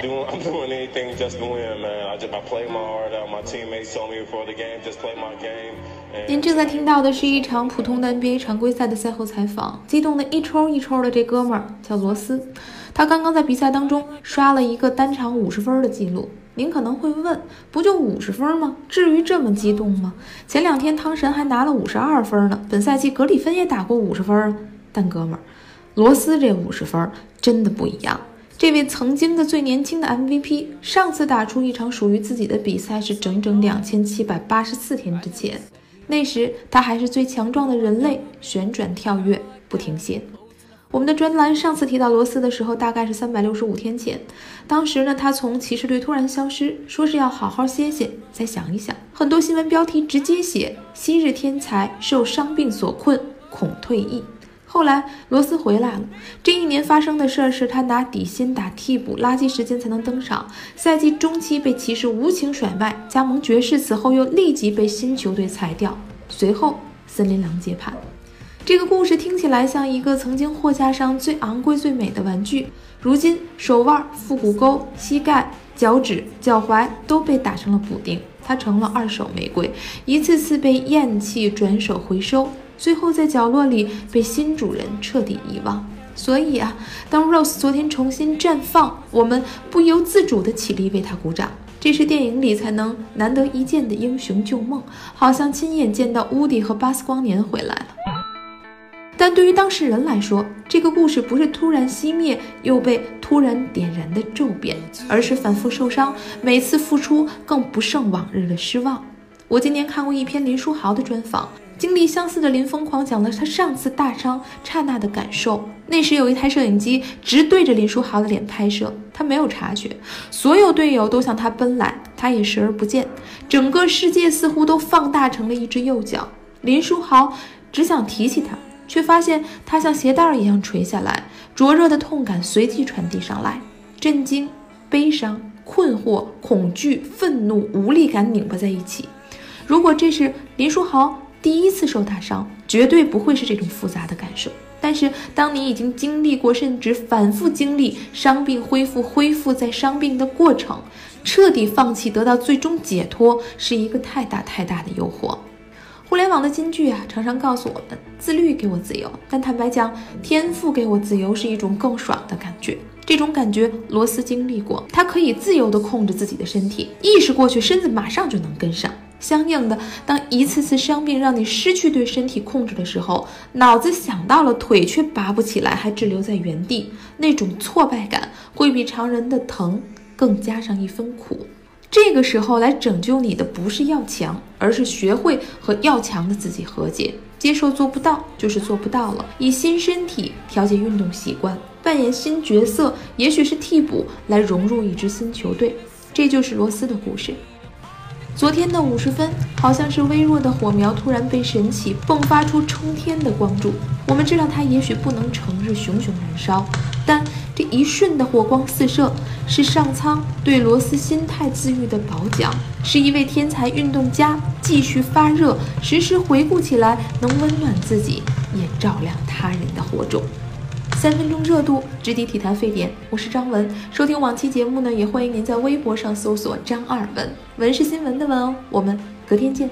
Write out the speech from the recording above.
I'm doing anything just to win, man. I just I play my heart out. My teammates told me before the game, just play my game. 您正在听到的是一场普通的 NBA 常规赛的赛后采访，激动的一抽一抽的这哥们儿叫罗斯，他刚刚在比赛当中刷了一个单场五十分的记录。您可能会问，不就五十分吗？至于这么激动吗？前两天汤神还拿了五十二分呢，本赛季格里芬也打过五十分啊。但哥们儿，罗斯这五十分真的不一样。这位曾经的最年轻的 MVP，上次打出一场属于自己的比赛是整整两千七百八十四天之前，那时他还是最强壮的人类，旋转跳跃不停歇。我们的专栏上次提到罗斯的时候，大概是三百六十五天前。当时呢，他从骑士队突然消失，说是要好好歇歇，再想一想。很多新闻标题直接写“昔日天才受伤病所困，恐退役”。后来罗斯回来了。这一年发生的事儿是他拿底薪打替补，垃圾时间才能登场。赛季中期被骑士无情甩卖，加盟爵士，此后又立即被新球队裁掉。随后森林狼接盘。这个故事听起来像一个曾经货架上最昂贵、最美的玩具，如今手腕、腹股沟、膝盖、脚趾、脚踝都被打成了补丁，它成了二手玫瑰，一次次被厌弃、转手回收，最后在角落里被新主人彻底遗忘。所以啊，当 Rose 昨天重新绽放，我们不由自主地起立为他鼓掌。这是电影里才能难得一见的英雄救梦，好像亲眼见到乌迪和巴斯光年回来了。但对于当事人来说，这个故事不是突然熄灭又被突然点燃的骤变，而是反复受伤，每次复出更不胜往日的失望。我今年看过一篇林书豪的专访，经历相似的林疯狂讲了他上次大伤刹那的感受。那时有一台摄影机直对着林书豪的脸拍摄，他没有察觉，所有队友都向他奔来，他也视而不见，整个世界似乎都放大成了一只右脚。林书豪只想提起他。却发现他像鞋带一样垂下来，灼热的痛感随即传递上来，震惊、悲伤、困惑、恐惧、愤怒、无力感拧巴在一起。如果这是林书豪第一次受大伤，绝对不会是这种复杂的感受。但是，当你已经经历过，甚至反复经历伤病恢复、恢复再伤病的过程，彻底放弃，得到最终解脱，是一个太大太大的诱惑。互联网的金句啊，常常告诉我们：自律给我自由。但坦白讲，天赋给我自由是一种更爽的感觉。这种感觉，罗斯经历过。他可以自由地控制自己的身体，意识过去，身子马上就能跟上。相应的，当一次次伤病让你失去对身体控制的时候，脑子想到了，腿却拔不起来，还滞留在原地，那种挫败感会比常人的疼更加上一分苦。这个时候来拯救你的不是要强，而是学会和要强的自己和解，接受做不到就是做不到了，以新身体调节运动习惯，扮演新角色，也许是替补来融入一支新球队，这就是罗斯的故事。昨天的五十分，好像是微弱的火苗突然被神起，迸发出冲天的光柱。我们知道它也许不能成日熊熊燃烧，但这一瞬的火光四射，是上苍对罗斯心态自愈的褒奖，是一位天才运动家继续发热，时时回顾起来能温暖自己，也照亮他人的火种。三分钟热度，直抵体坛沸点。我是张文，收听往期节目呢，也欢迎您在微博上搜索张二文，文是新闻的文哦。我们隔天见。